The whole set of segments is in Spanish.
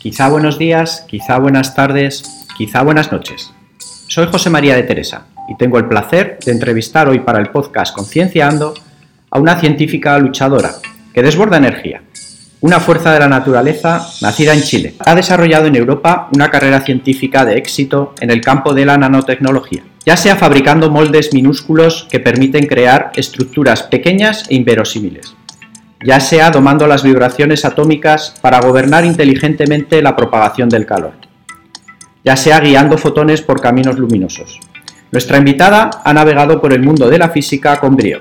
Quizá buenos días, quizá buenas tardes, quizá buenas noches. Soy José María de Teresa y tengo el placer de entrevistar hoy para el podcast Conciencia Ando a una científica luchadora que desborda energía, una fuerza de la naturaleza nacida en Chile. Ha desarrollado en Europa una carrera científica de éxito en el campo de la nanotecnología, ya sea fabricando moldes minúsculos que permiten crear estructuras pequeñas e inverosímiles, ya sea domando las vibraciones atómicas para gobernar inteligentemente la propagación del calor, ya sea guiando fotones por caminos luminosos. Nuestra invitada ha navegado por el mundo de la física con brío,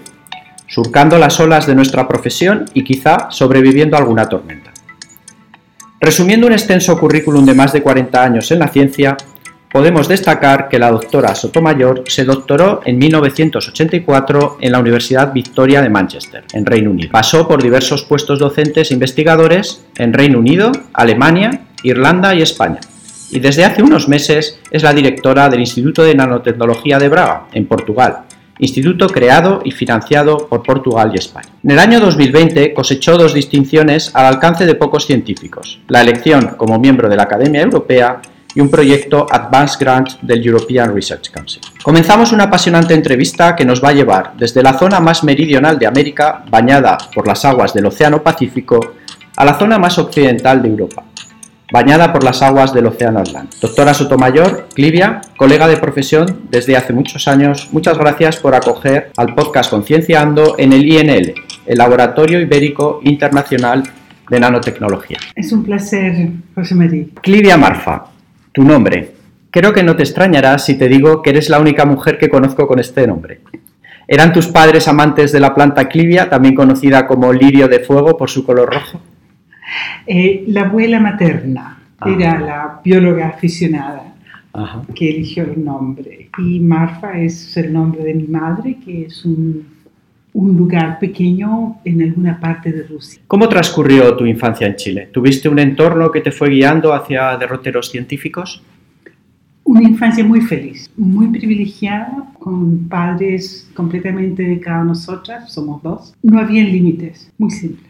surcando las olas de nuestra profesión y quizá sobreviviendo a alguna tormenta. Resumiendo un extenso currículum de más de 40 años en la ciencia, podemos destacar que la doctora Sotomayor se doctoró en 1984 en la Universidad Victoria de Manchester, en Reino Unido. Pasó por diversos puestos docentes e investigadores en Reino Unido, Alemania, Irlanda y España. Y desde hace unos meses es la directora del Instituto de Nanotecnología de Braga, en Portugal, instituto creado y financiado por Portugal y España. En el año 2020 cosechó dos distinciones al alcance de pocos científicos, la elección como miembro de la Academia Europea y un proyecto Advanced Grant del European Research Council. Comenzamos una apasionante entrevista que nos va a llevar desde la zona más meridional de América, bañada por las aguas del Océano Pacífico, a la zona más occidental de Europa, bañada por las aguas del Océano Atlántico. Doctora Sotomayor, Clivia, colega de profesión desde hace muchos años, muchas gracias por acoger al podcast Concienciando en el INL, el Laboratorio Ibérico Internacional de Nanotecnología. Es un placer, José María. Clivia Marfa, tu nombre. Creo que no te extrañará si te digo que eres la única mujer que conozco con este nombre. ¿Eran tus padres amantes de la planta clivia, también conocida como lirio de fuego por su color rojo? Eh, la abuela materna era la bióloga aficionada que eligió el nombre. Y Marfa es el nombre de mi madre, que es un, un lugar pequeño en alguna parte de Rusia. ¿Cómo transcurrió tu infancia en Chile? ¿Tuviste un entorno que te fue guiando hacia derroteros científicos? Una infancia muy feliz, muy privilegiada, con padres completamente dedicados a nosotras, somos dos. No había límites, muy simple.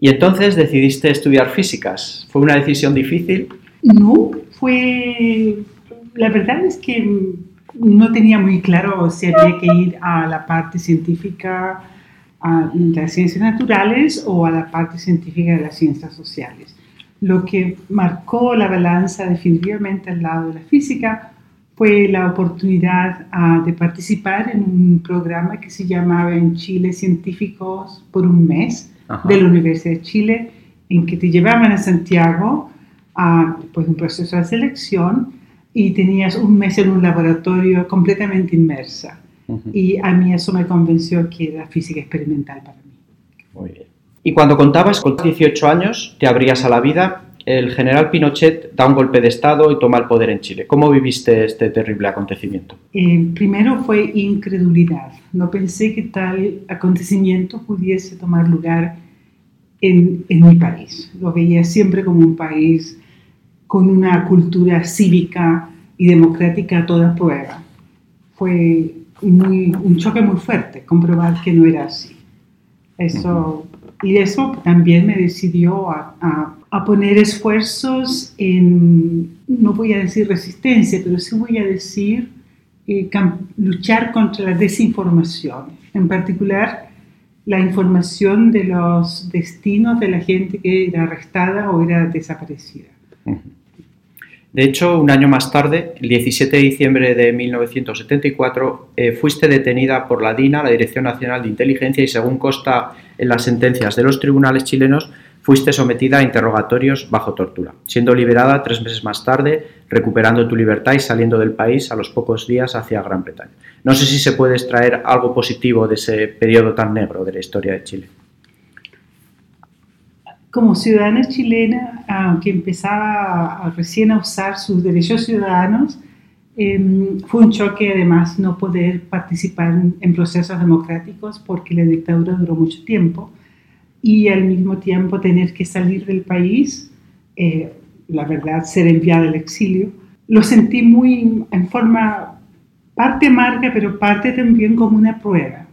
Y entonces decidiste estudiar físicas. ¿Fue una decisión difícil? No, fue... La verdad es que no tenía muy claro si había que ir a la parte científica a las ciencias naturales o a la parte científica de las ciencias sociales. Lo que marcó la balanza definitivamente al lado de la física fue la oportunidad ah, de participar en un programa que se llamaba en Chile Científicos por un mes, de la Universidad de Chile, en que te llevaban a Santiago a pues, un proceso de selección y tenías un mes en un laboratorio completamente inmersa. Y a mí eso me convenció que era física experimental para mí. Muy bien. Y cuando contabas con 18 años, te abrías a la vida, el general Pinochet da un golpe de Estado y toma el poder en Chile. ¿Cómo viviste este terrible acontecimiento? Eh, primero fue incredulidad. No pensé que tal acontecimiento pudiese tomar lugar en, en mi país. Lo veía siempre como un país con una cultura cívica y democrática a toda prueba. Fue muy, un choque muy fuerte comprobar que no era así. Eso, y eso también me decidió a, a, a, poner esfuerzos en, no voy a decir resistencia, pero sí voy a decir eh, luchar contra la desinformación. En particular, la información de los destinos de la gente que era arrestada o era desaparecida. De hecho, un año más tarde, el 17 de diciembre de 1974, eh, fuiste detenida por la DINA, la Dirección Nacional de Inteligencia, y según consta en las sentencias de los tribunales chilenos, fuiste sometida a interrogatorios bajo tortura, siendo liberada tres meses más tarde, recuperando tu libertad y saliendo del país a los pocos días hacia Gran Bretaña. No sé si se puede extraer algo positivo de ese periodo tan negro de la historia de Chile como ciudadana chilena que empezaba recién a usar sus derechos ciudadanos, em, fue un choque además no poder participar en, procesos democráticos porque la dictadura duró mucho tiempo y al mismo tiempo tener que salir del país, eh, la verdad, ser enviada al exilio. Lo sentí muy en forma parte amarga, pero parte también como una prueba.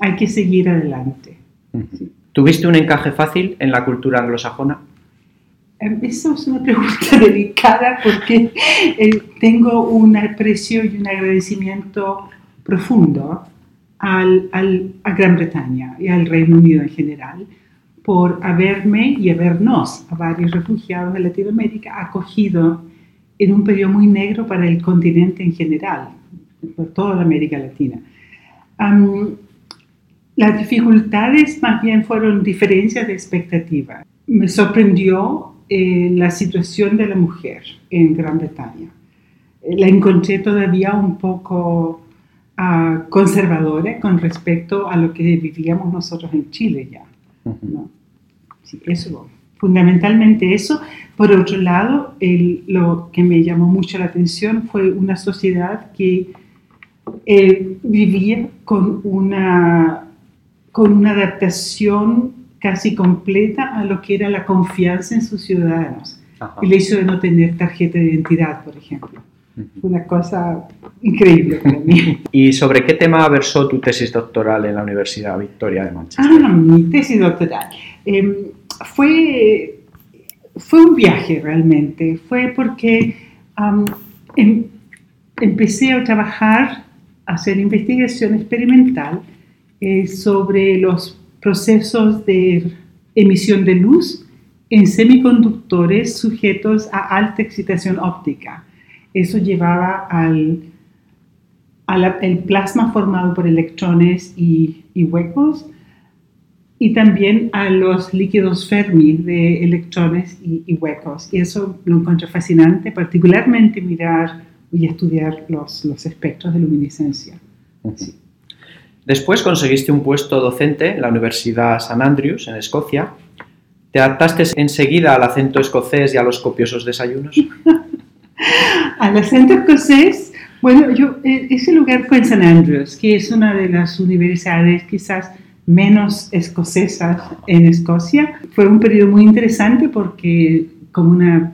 Hay que seguir adelante. ¿Tuviste un encaje fácil en la cultura anglosajona? Esa es una pregunta delicada porque eh, tengo un aprecio y un agradecimiento profundo al, al, a Gran Bretaña y al Reino Unido en general por haberme y habernos, a varios refugiados de Latinoamérica, acogido en un periodo muy negro para el continente en general, por toda la América Latina. Um, las dificultades más bien fueron diferencias de expectativa. Me sorprendió eh, la situación de la mujer en Gran Bretaña. Eh, la encontré todavía un poco uh, conservadora con respecto a lo que vivíamos nosotros en Chile ya. ¿no? Sí, eso, fundamentalmente eso. Por otro lado, el, lo que me llamó mucho la atención fue una sociedad que eh, vivía con una, con una adaptación casi completa a lo que era la confianza en sus ciudadanos. Ajá. El hecho de no tener tarjeta de identidad, por ejemplo. Una cosa increíble para mí. ¿Y sobre qué tema versó tu tesis doctoral en la Universidad Victoria de Manchester? Ah, mi tesis doctoral. Eh, fue, fue un viaje realmente. Fue porque um, em, empecé a trabajar, a hacer investigación experimental eh, sobre los procesos de emisión de luz en semiconductores sujetos a alta excitación óptica. Eso llevaba al, al plasma formado por electrones y, y, huecos y también a los líquidos Fermi de electrones y, y huecos. Y eso lo encuentro fascinante, particularmente mirar y estudiar los, los espectros de luminiscencia. Sí. Después conseguiste un puesto docente en la Universidad St. Andrews, en Escocia. ¿Te adaptaste enseguida al acento escocés y a los copiosos desayunos? al acento escocés, bueno, yo, ese lugar fue en St. Andrews, que es una de las universidades quizás menos escocesas en Escocia. Fue un periodo muy interesante porque como una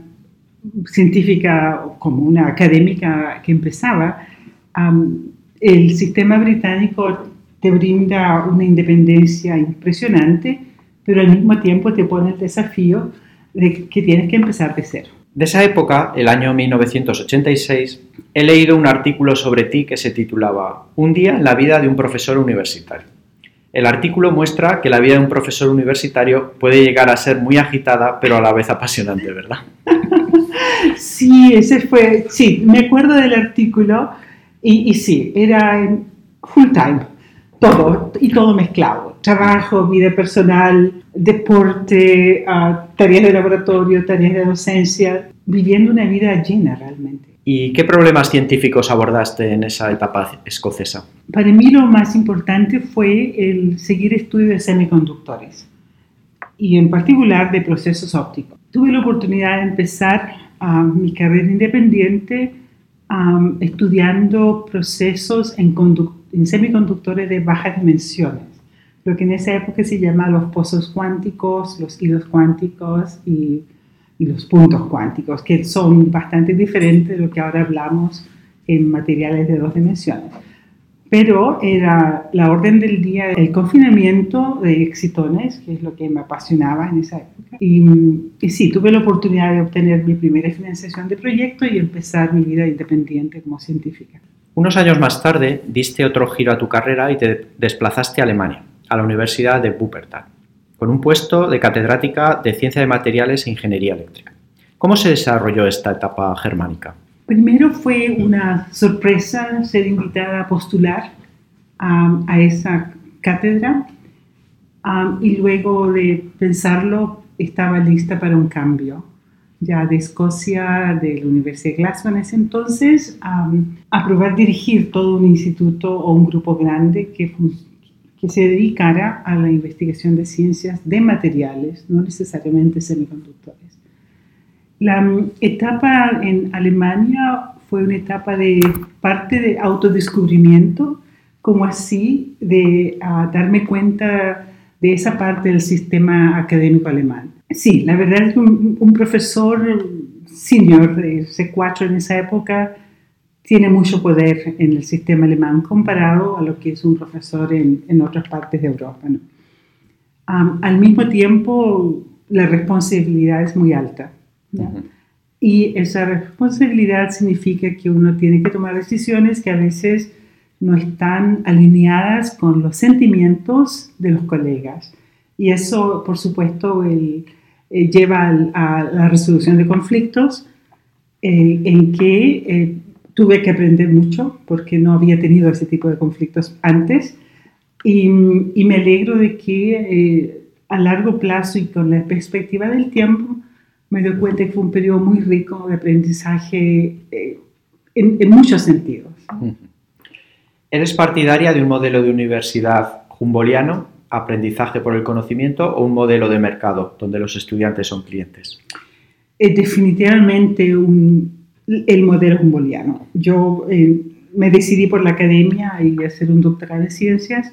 científica, como una académica que empezaba, um, el sistema británico te brinda una independencia impresionante, pero al mismo tiempo te pone el desafío de que tienes que empezar de cero. De esa época, el año 1986, he leído un artículo sobre ti que se titulaba Un día en la vida de un profesor universitario. El artículo muestra que la vida de un profesor universitario puede llegar a ser muy agitada, pero a la vez apasionante, ¿verdad? Sí, ese fue, sí, me acuerdo del artículo y, y sí, era full time, todo, y todo mezclado, trabajo, vida personal, deporte, uh, tareas de laboratorio, tareas de docencia, viviendo una vida llena realmente. ¿Y qué problemas científicos abordaste en esa etapa escocesa? Para mí lo más importante fue el seguir estudios de semiconductores y en particular de procesos ópticos. Tuve la oportunidad de empezar uh, mi carrera independiente um, estudiando procesos en, en semiconductores de bajas dimensiones lo que en esa época se llama los pozos cuánticos, los hilos cuánticos y, y, los puntos cuánticos, que son bastante diferentes de lo que ahora hablamos en materiales de dos dimensiones. Pero era la orden del día el confinamiento de excitones, que es lo que me apasionaba en esa época. Y, y sí, tuve la oportunidad de obtener mi primera financiación de proyecto y empezar mi vida independiente como científica. Unos años más tarde diste otro giro a tu carrera y te desplazaste a Alemania a la Universidad de Wuppertal, con un puesto de catedrática de Ciencia de Materiales e Ingeniería Eléctrica. ¿Cómo se desarrolló esta etapa germánica? Primero fue una sorpresa ser invitada a postular a esa cátedra um, y luego de pensarlo estaba lista para un cambio ya de Escocia, de la Universidad de Glasgow en ese entonces, um, a probar dirigir todo un instituto o un grupo grande que, que se dedicara a la investigación de ciencias de materiales, no necesariamente semiconductores. La um, etapa en Alemania fue una etapa de parte de autodescubrimiento, como así de uh, darme cuenta de esa parte del sistema académico alemán. Sí, la verdad es que un, un profesor senior de C4 en esa época tiene mucho poder en el sistema alemán comparado a lo que es un profesor en, en otras partes de Europa. ¿no? Um, al mismo tiempo, la responsabilidad es muy alta Y esa responsabilidad significa que uno tiene que tomar decisiones que a veces no están alineadas con los sentimientos de los colegas. Y eso, por supuesto, el, eh, lleva a, la resolución de conflictos, eh, en que eh, tuve que aprender mucho porque no había tenido ese tipo de conflictos antes. Y, me alegro de que a largo plazo y con la perspectiva del tiempo, me doy cuenta que fue un periodo muy rico de aprendizaje en, en muchos sentidos. ¿Eres partidaria de un modelo de universidad humboliano, aprendizaje por el conocimiento, o un modelo de mercado donde los estudiantes son clientes? Es definitivamente el modelo humboliano. Yo eh, me decidí por la academia y hacer un doctorado en ciencias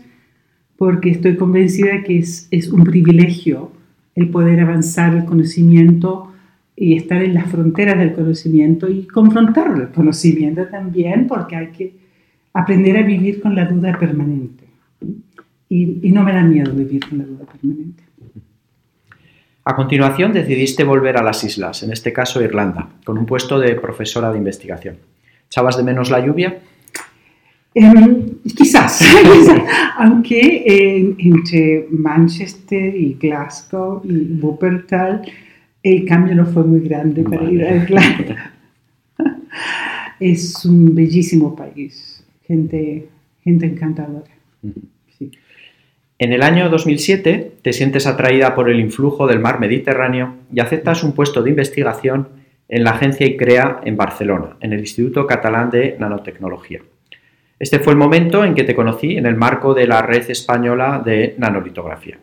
porque estoy convencida que es, es un privilegio el poder avanzar el conocimiento y estar en las fronteras del conocimiento y confrontar el conocimiento también, porque hay que aprender a vivir con la duda permanente. Y, no me da miedo vivir con la duda permanente. A continuación decidiste volver a las islas, en este caso Irlanda, con un puesto de profesora de investigación. ¿Echabas de menos la lluvia? Em, quizás, aunque entre Manchester y Glasgow y Wuppertal el cambio no fue muy grande para ir a Irlanda. es un bellísimo país gente, gente encantadora. En el año 2007 te sientes atraída por el influjo del mar Mediterráneo y aceptas un puesto de investigación en la agencia ICREA en Barcelona, en el Instituto Catalán de Nanotecnología. Este fue el momento en que te conocí en el marco de la red española de nanolitografía.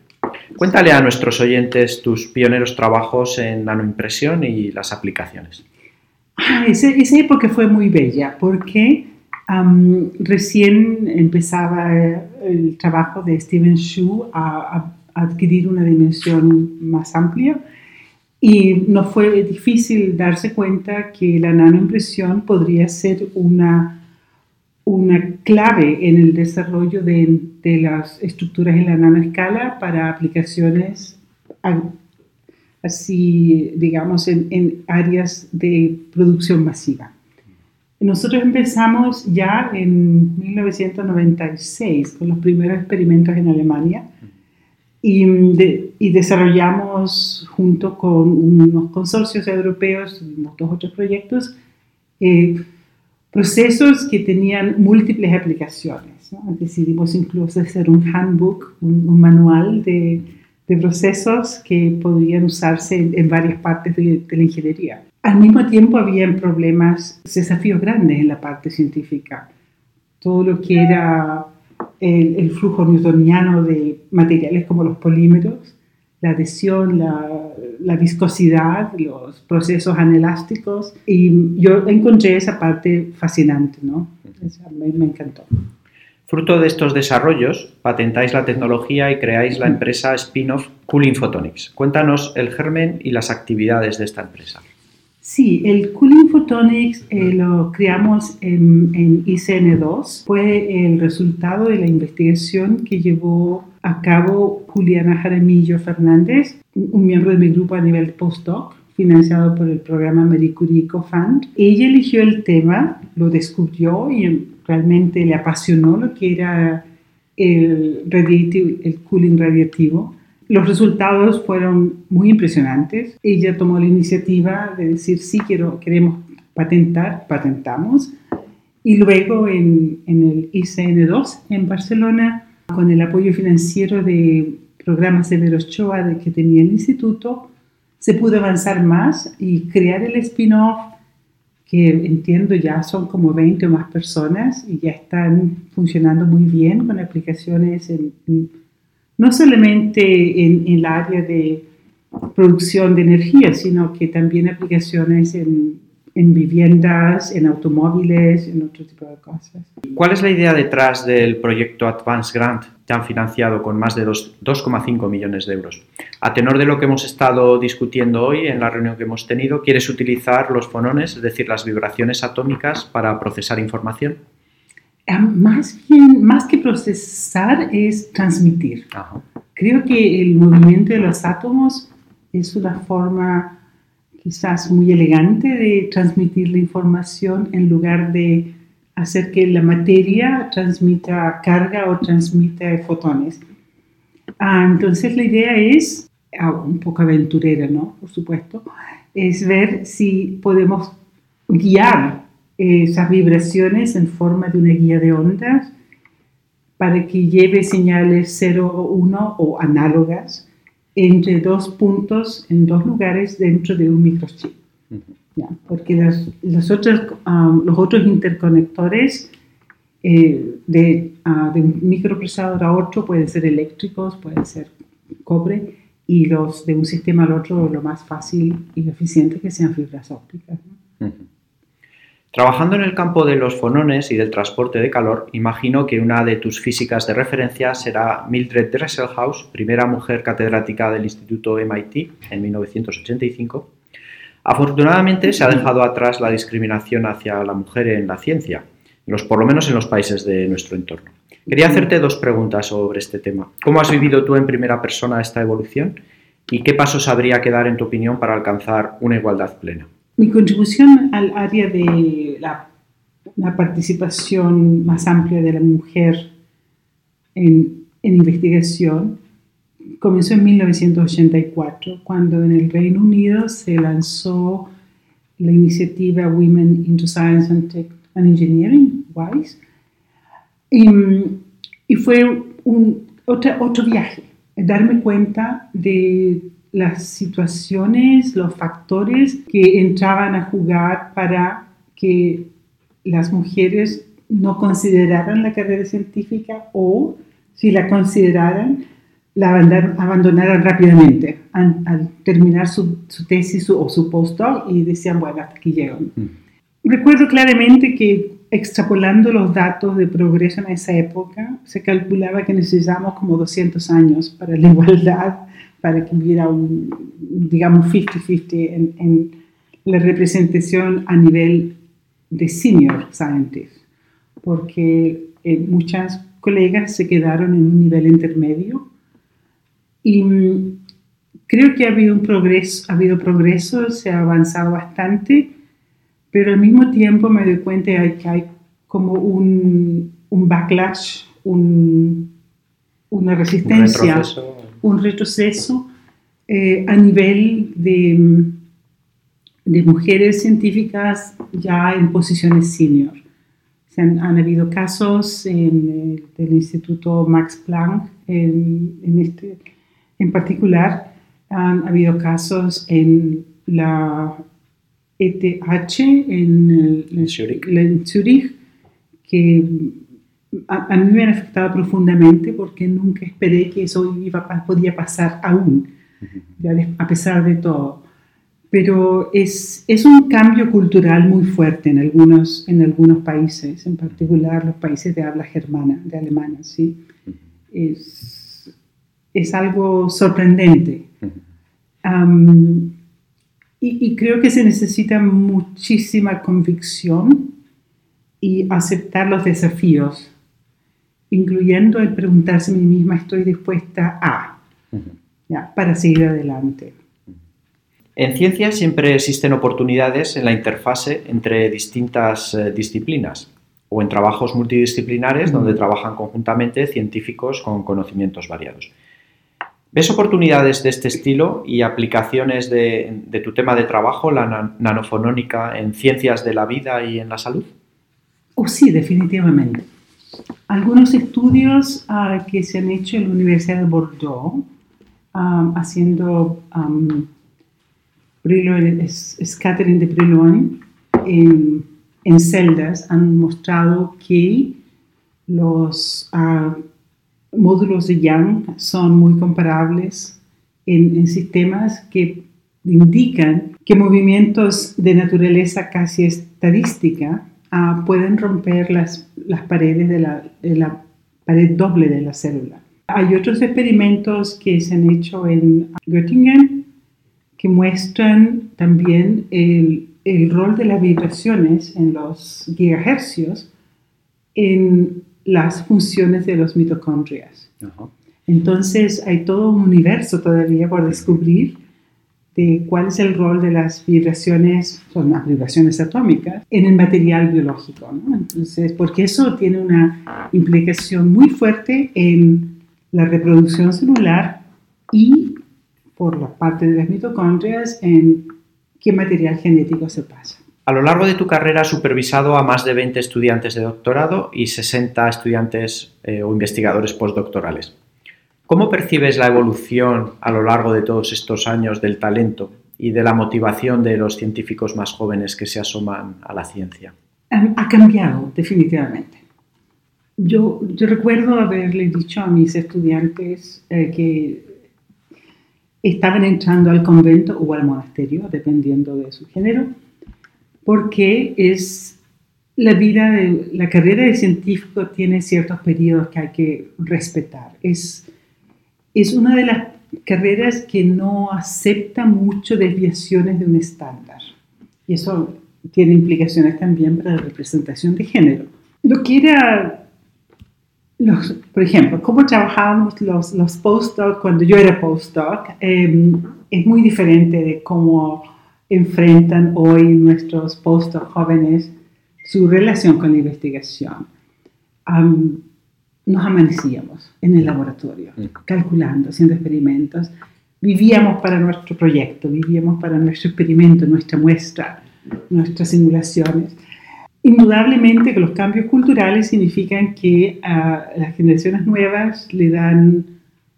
Cuéntale a nuestros oyentes tus pioneros trabajos en nanoimpresión y las aplicaciones. Ah, esa, esa época fue muy bella porque recién empezaba el trabajo de Steven Shu a, adquirir una dimensión más amplia y no fue difícil darse cuenta que la nanoimpresión podría ser una, una clave en el desarrollo de, de las estructuras en la nanoescala para aplicaciones así, digamos, en, en áreas de producción masiva. Nosotros empezamos ya en 1996 con los primeros experimentos en Alemania y, y desarrollamos junto con unos consorcios europeos, dos otros proyectos, eh, procesos que tenían múltiples aplicaciones. Decidimos incluso hacer un handbook, un, manual de, de, procesos que podrían usarse en, varias partes de, de la ingeniería. Al mismo tiempo había problemas, desafíos grandes en la parte científica. Todo lo que era el, flujo newtoniano de materiales como los polímeros, la adhesión, la, viscosidad, los procesos anelásticos. Y yo encontré esa parte fascinante, ¿no? me, me encantó. Fruto de estos desarrollos, patentáis la tecnología y creáis la empresa spin-off Cooling Photonics. Cuéntanos el germen y las actividades de esta empresa. Sí, el Cooling Photonics eh, lo creamos en, ICN2. Fue el resultado de la investigación que llevó a cabo Juliana Jaramillo Fernández, un miembro de mi grupo a nivel postdoc, financiado por el programa Marie Curie Co-Fund. Ella eligió el tema, lo descubrió y realmente le apasionó lo que era el, el cooling radiativo los resultados fueron muy impresionantes. Ella tomó la iniciativa de decir, sí, quiero, queremos patentar, patentamos. Y luego en, el ICN2 en Barcelona, con el apoyo financiero de programas de Verochoa de que tenía el instituto, se pudo avanzar más y crear el spin-off, que entiendo ya son como 20 o más personas y ya están funcionando muy bien con aplicaciones en no solamente en, el área de producción de energía, sino que también aplicaciones en, viviendas, en automóviles, en otro tipo de cosas. ¿Cuál es la idea detrás del proyecto Advance Grant, que han financiado con más de 2,5 millones de euros? A tenor de lo que hemos estado discutiendo hoy en la reunión que hemos tenido, ¿quieres utilizar los fonones, es decir, las vibraciones atómicas, para procesar información? Ah, más bien, más que procesar, es transmitir. Creo que el movimiento de los átomos es una forma quizás muy elegante de transmitir la información en lugar de hacer que la materia transmita carga o transmita fotones. Ah, entonces la idea es, ah, un poco aventurera, ¿no? Por supuesto, es ver si podemos guiar esas vibraciones en forma de una guía de ondas para que lleve señales 0 o 1 o análogas entre dos puntos en dos lugares dentro de un microchip. Porque los, otros, um, los otros interconectores eh, de, uh, de, un microprocesador a otro pueden ser eléctricos, pueden ser cobre, y los de un sistema al otro lo más fácil y eficiente que sean fibras ópticas. Trabajando en el campo de los fonones y del transporte de calor, imagino que una de tus físicas de referencia será Mildred Dresselhaus, primera mujer catedrática del Instituto MIT en 1985. Afortunadamente se ha dejado atrás la discriminación hacia la mujer en la ciencia, los, por lo menos en los países de nuestro entorno. Quería hacerte dos preguntas sobre este tema. ¿Cómo has vivido tú en primera persona esta evolución? ¿Y qué pasos habría que dar, en tu opinión, para alcanzar una igualdad plena? Mi contribución al área de la, participación más amplia de la mujer en, en, investigación comenzó en 1984, cuando en el Reino Unido se lanzó la iniciativa Women into Science and, Tech and Engineering, WISE, y, y fue un, otro viaje, darme cuenta de las situaciones, los factores que entraban a jugar para que las mujeres no consideraran la carrera científica o si la consideraran, la abandonaran rápidamente al, terminar su, tesis o su postdoc y decían, bueno, hasta aquí llego. Mm. Recuerdo claramente que extrapolando los datos de progreso en esa época, se calculaba que necesitábamos como 200 años para la igualdad para que hubiera un, digamos, 50-50 en, en, la representación a nivel de senior scientists, porque eh, muchas colegas se quedaron en un nivel intermedio y mm, creo que ha habido un progreso, ha habido progreso, se ha avanzado bastante, pero al mismo tiempo me doy cuenta de que hay como un, un backlash, un, una resistencia un retroceso eh, a nivel de, de, mujeres científicas ya en posiciones senior. Se han, habido casos en el, del Instituto Max Planck, en, en, este, en particular, han habido casos en la ETH, en, en Zurich, que a, mí me han afectado profundamente porque nunca esperé que eso iba, podía pasar aún, a pesar de todo. Pero es, es un cambio cultural muy fuerte en algunos, en algunos países, en particular los países de habla germana, de alemana, ¿sí? es, es algo sorprendente. y, y creo que se necesita muchísima convicción y aceptar los desafíos incluyendo el preguntarse a mí misma, ¿estoy dispuesta a? ya, para seguir adelante. En ciencia siempre existen oportunidades en la interfase entre distintas eh, disciplinas o en trabajos multidisciplinares donde trabajan conjuntamente científicos con conocimientos variados. ¿Ves oportunidades de este estilo y aplicaciones de, de tu tema de trabajo, la nanofonónica, en ciencias de la vida y en la salud? Oh, sí, definitivamente. Algunos estudios ah, que se han hecho en la Universidad de Bordeaux, ah, haciendo um, scattering de en, en, celdas, han mostrado que los ah, módulos de Young son muy comparables en, en sistemas que indican que movimientos de naturaleza casi estadística pueden romper las, las paredes de la, de la, pared doble de la célula. Hay otros experimentos que se han hecho en Göttingen que muestran también el, el rol de las vibraciones en los gigahercios en las funciones de los mitocondrias. Entonces hay todo un universo todavía por descubrir de cuál es el rol de las vibraciones, son las vibraciones atómicas, en el material biológico. ¿no? Entonces, porque eso tiene una implicación muy fuerte en la reproducción celular y por la parte de las mitocondrias en qué material genético se pasa. A lo largo de tu carrera has supervisado a más de 20 estudiantes de doctorado y 60 estudiantes eh, o investigadores postdoctorales. ¿Cómo percibes la evolución a lo largo de todos estos años del talento y de la motivación de los científicos más jóvenes que se asoman a la ciencia? Ha cambiado, definitivamente. Yo, yo recuerdo haberle dicho a mis estudiantes eh, que estaban entrando al convento o al monasterio, dependiendo de su género, porque es la vida, de, la carrera de científico tiene ciertos periodos que hay que respetar. Es, es una de las carreras que no acepta mucho desviaciones de un estándar. Y eso tiene implicaciones también para la representación de género. Lo que era, los, por ejemplo, cómo trabajábamos los, los cuando yo era postdoc, eh, es muy diferente de cómo enfrentan hoy nuestros postdocs jóvenes su relación con la investigación. Nos amanecíamos en el laboratorio, mm. calculando, haciendo experimentos. Vivíamos para nuestro proyecto, vivíamos para nuestro experimento, nuestra muestra, nuestras simulaciones. Indudablemente que los cambios culturales significan que a las generaciones nuevas le dan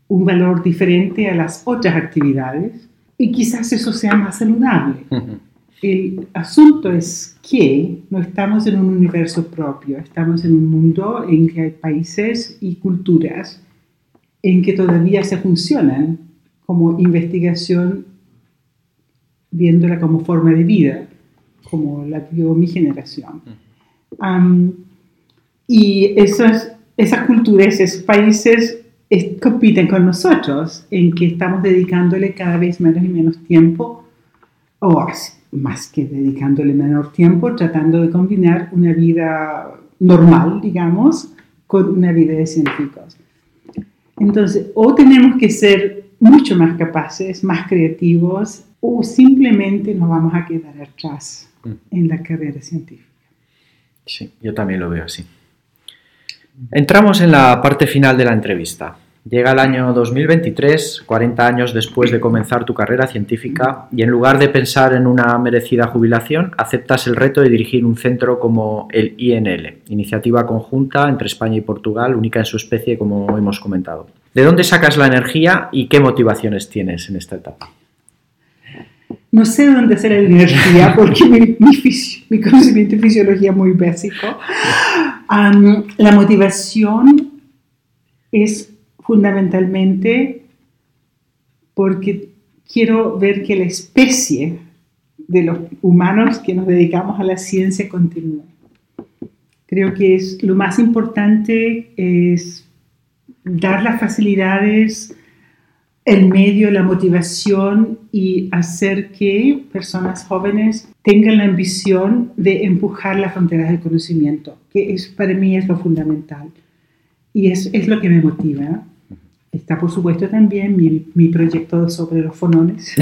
un valor diferente a las otras actividades y quizás eso sea más saludable. El asunto es que no estamos en un universo propio, estamos en un mundo en que hay países y culturas en que todavía se funcionan como investigación viéndola como forma de vida, como la vio mi generación. y esas, esas culturas, esos países compiten con nosotros en que estamos dedicándole cada vez menos y menos tiempo, o más que dedicándole menor tiempo, tratando de combinar una vida normal, digamos, con una vida de científicos. Entonces, o tenemos que ser mucho más capaces, más creativos, o simplemente nos vamos a quedar atrás mm. en la carrera científica. Sí, yo también lo veo así. Entramos en la parte final de la entrevista. Llega el año 2023, 40 años después de comenzar tu carrera científica, y en lugar de pensar en una merecida jubilación, aceptas el reto de dirigir un centro como el INL, iniciativa conjunta entre España y Portugal, única en su especie, como hemos comentado. ¿De dónde sacas la energía y qué motivaciones tienes en esta etapa? No sé de dónde sale la energía porque mi, conocimiento de fisiología es muy básico. la motivación es fundamentalmente porque quiero ver que la especie de los humanos que nos dedicamos a la ciencia continúe. Creo que es lo más importante es dar las facilidades, el medio, la motivación y hacer que personas jóvenes tengan la ambición de empujar las fronteras del conocimiento, que es, para mí es lo fundamental. Y es, es lo que me motiva. Está, por supuesto, también mi, mi proyecto sobre los fonones,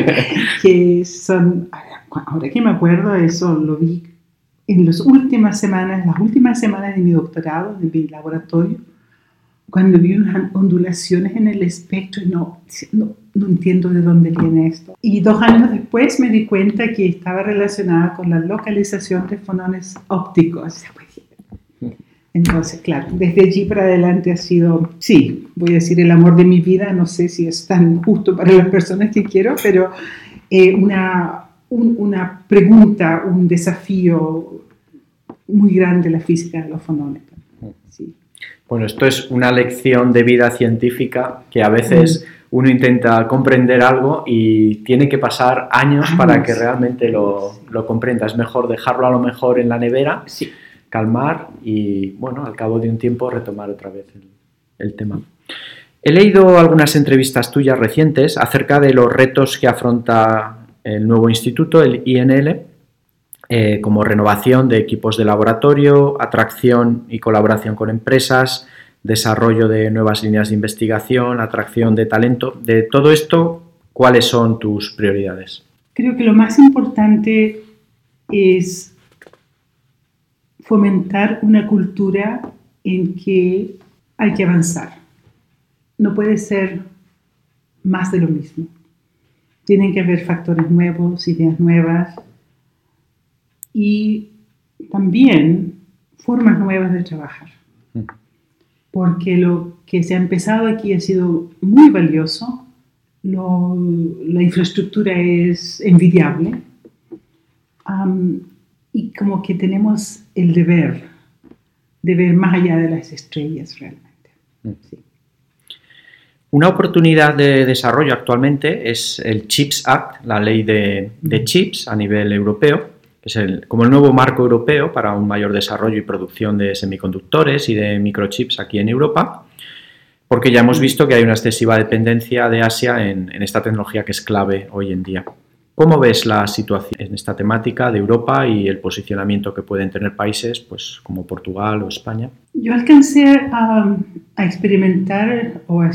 que son, ahora que me acuerdo, eso lo vi en las últimas semanas, las últimas semanas de mi doctorado, de mi laboratorio, cuando vi unas ondulaciones en el espectro y no, no, no, entiendo de dónde viene esto. Y dos años después me di cuenta que estaba relacionada con la localización de fonones ópticos. Entonces, claro, desde allí para adelante ha sido, sí, voy a decir el amor de mi vida, no sé si es tan justo para las personas que quiero, pero eh, una, una pregunta, un desafío muy grande la física de los fonones. Sí. Bueno, esto es una lección de vida científica que a veces uno intenta comprender algo y tiene que pasar años, para que realmente lo, lo, comprenda. Es mejor dejarlo a lo mejor en la nevera. Sí calmar y, bueno, al cabo de un tiempo retomar otra vez el, tema. He leído algunas entrevistas tuyas recientes acerca de los retos que afronta el nuevo instituto, el INL, eh, como renovación de equipos de laboratorio, atracción y colaboración con empresas, desarrollo de nuevas líneas de investigación, atracción de talento. De todo esto, ¿Cuáles son tus prioridades? Creo que lo más importante es fomentar una cultura en que hay que avanzar. No puede ser más de lo mismo. Tienen que haber factores nuevos, ideas nuevas y también formas nuevas de trabajar. Mm. Porque lo que se ha empezado aquí ha sido muy valioso, la infraestructura es envidiable y como que tenemos el deber de ver más allá de las estrellas realmente. Mm. Una oportunidad de desarrollo actualmente es el CHIPS Act, la ley de, de chips a nivel europeo, que es el, como el nuevo marco europeo para un mayor desarrollo y producción de semiconductores y de microchips aquí en Europa, porque ya hemos visto que hay una excesiva dependencia de Asia en, en esta tecnología que es clave hoy en día. ¿Cómo ves la situación en esta temática de Europa y el posicionamiento que pueden tener países pues, como Portugal o España? Yo alcancé a, a experimentar o a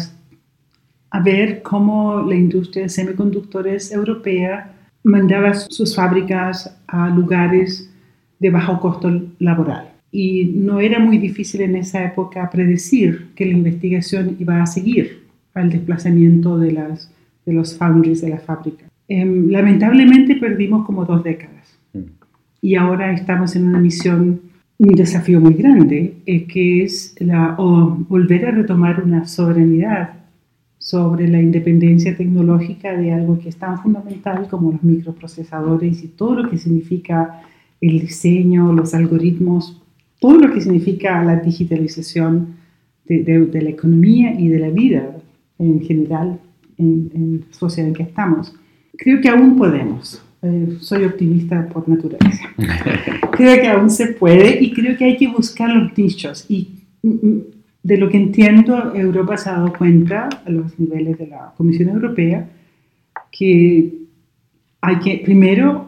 a ver cómo la industria de semiconductores europea mandaba sus fábricas a lugares de bajo costo laboral. Y no era muy difícil en esa época predecir que la investigación iba a seguir al desplazamiento de, las, de los foundries de la fábrica. Em, lamentablemente perdimos como dos décadas. Mm. Y ahora estamos en una misión, un desafío muy grande, eh, que es la, volver a retomar una soberanidad sobre la independencia tecnológica de algo que es tan fundamental como los microprocesadores y todo lo que significa el diseño, los algoritmos, todo lo que significa la digitalización de, la economía y de la vida en general en, la sociedad en que estamos. Creo que aún podemos. Eh, soy optimista por naturaleza. creo que aún se puede y creo que hay que buscar los nichos. Y mm, mm, de lo que entiendo, Europa se ha dado cuenta a los niveles de la Comisión Europea que hay que primero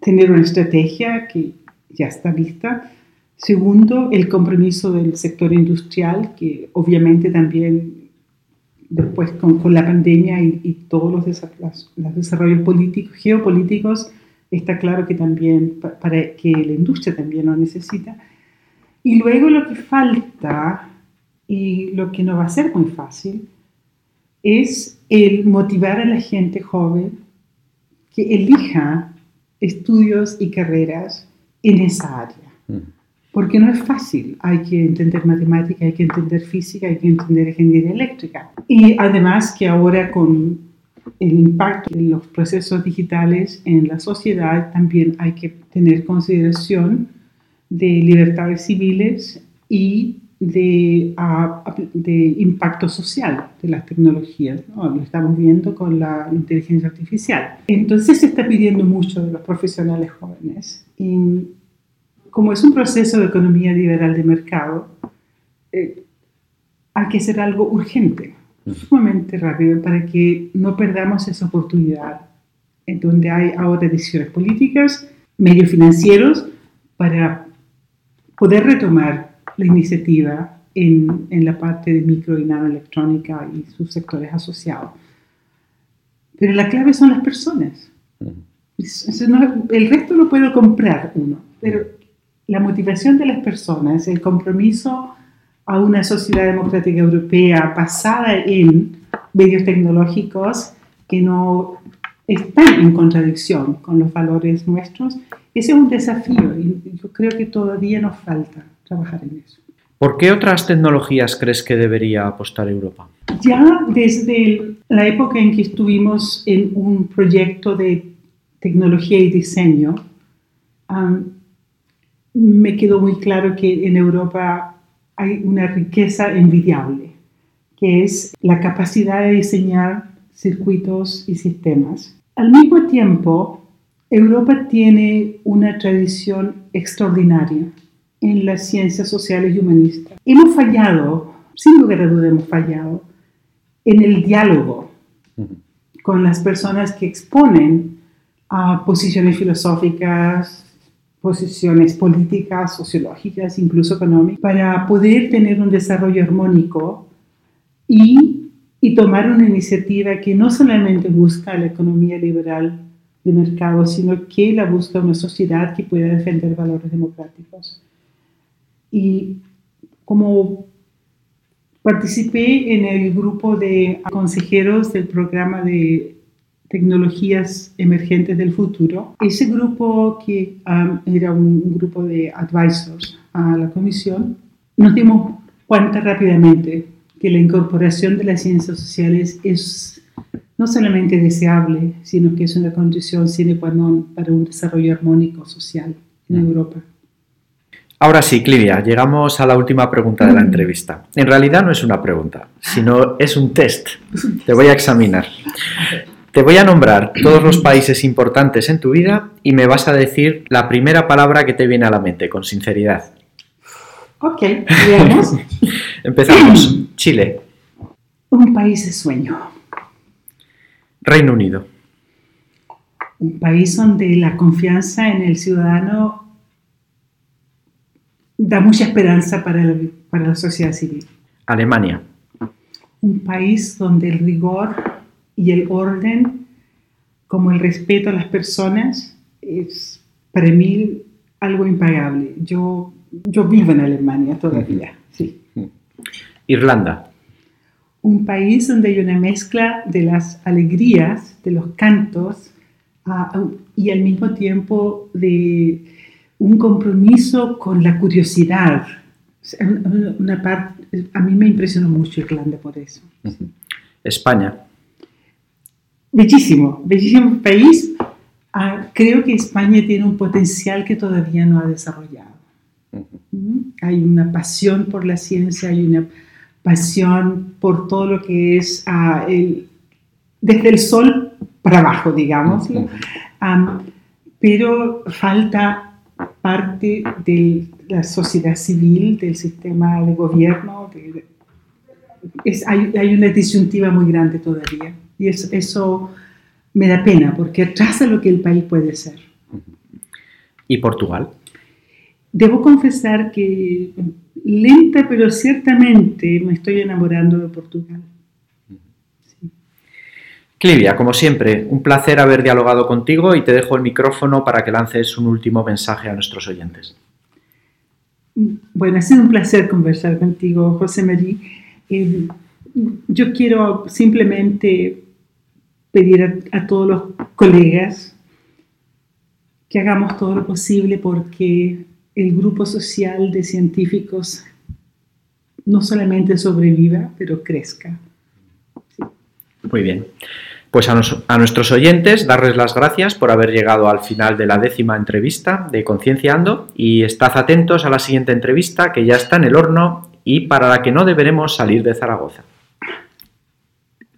tener una estrategia que ya está vista. Segundo, el compromiso del sector industrial, que obviamente también después con, con la pandemia y, todos los, los, desarrollos políticos, geopolíticos, está claro que también para que la industria también lo necesita. Y luego lo que falta y lo que no va a ser muy fácil es el motivar a la gente joven que elija estudios y carreras en esa área. Mm. Porque no es fácil, hay que entender matemática, hay que entender física, hay que entender ingeniería eléctrica. Y además que ahora con el impacto de los procesos digitales en la sociedad también hay que tener consideración de libertades civiles y de, de, impacto social de las tecnologías. Lo estamos viendo con la inteligencia artificial. Entonces se está pidiendo mucho de los profesionales jóvenes. Y como es un proceso de economía liberal de mercado, eh, hay que hacer algo urgente, sumamente rápido, para que no perdamos esa oportunidad en donde hay ahora decisiones políticas, medios financieros, para poder retomar la iniciativa en, en, la parte de micro y nanoelectrónica y sus sectores asociados. Pero la clave son las personas. el resto lo puedo comprar uno, pero la motivación de las personas, el compromiso a una sociedad democrática europea basada en medios tecnológicos que no están en contradicción con los valores nuestros, ese es un desafío y yo creo que todavía nos falta trabajar en eso. ¿Por qué otras tecnologías crees que debería apostar Europa? Ya desde la época en que estuvimos en un proyecto de tecnología y diseño, me quedó muy claro que en Europa hay una riqueza envidiable, que es la capacidad de diseñar circuitos y sistemas. Al mismo tiempo, Europa tiene una tradición extraordinaria en las ciencias sociales y humanistas. Hemos fallado, sin lugar a duda hemos fallado, en el diálogo con las personas que exponen a posiciones filosóficas, posiciones políticas, sociológicas, incluso económicas, para poder tener un desarrollo armónico y, y tomar una iniciativa que no solamente busca la economía liberal de mercado, sino que la busca una sociedad que pueda defender valores democráticos. Y como participé en el grupo de consejeros del programa de tecnologías emergentes del futuro, ese grupo que um, era un grupo de advisors a la comisión, nos dimos cuenta rápidamente que la incorporación de las ciencias sociales es no solamente deseable, sino que es una condición sine qua non para un desarrollo armónico social en mm. Europa. Ahora sí, Clivia, llegamos a la última pregunta de la mm. entrevista. En realidad no es una pregunta, sino es un test. Te voy a examinar. Te voy a nombrar todos los países importantes en tu vida y me vas a decir la primera palabra que te viene a la mente, con sinceridad. Ok, veamos. Empezamos. Chile. Un país de sueño. Reino Unido. Un país donde la confianza en el ciudadano da mucha esperanza para, para la sociedad civil. Alemania. Un país donde el rigor y el orden, como el respeto a las personas, es para mí algo impagable. Yo, yo vivo en Alemania todavía, sí. Irlanda un país donde hay una mezcla de las alegrías, de los cantos, y al mismo tiempo de un compromiso con la curiosidad. Una parte, a mí me impresionó mucho Irlanda por eso. España. Bellísimo, bellísimo país. Ah, creo que España tiene un potencial que todavía no ha desarrollado. Hay una pasión por la ciencia, hay una pasión por todo lo que es ah, el, desde el sol para abajo, digamos. pero falta parte de la sociedad civil, del sistema de gobierno. es, hay, hay, una disyuntiva muy grande todavía. Y eso me da pena, porque atrasa lo que el país puede ser. ¿Y Portugal? Debo confesar que lenta, pero ciertamente me estoy enamorando de Portugal. Clivia, como siempre, un placer haber dialogado contigo y te dejo el micrófono para que lances un último mensaje a nuestros oyentes. Bueno, ha sido un placer conversar contigo, José María. Eh, yo quiero simplemente pedir a todos los colegas que hagamos todo lo posible porque el grupo social de científicos no solamente sobreviva, pero crezca. Muy bien. Pues a, nuestros oyentes, darles las gracias por haber llegado al final de la décima entrevista de Conciencia Ando y estad atentos a la siguiente entrevista que ya está en el horno y para la que no deberemos salir de Zaragoza.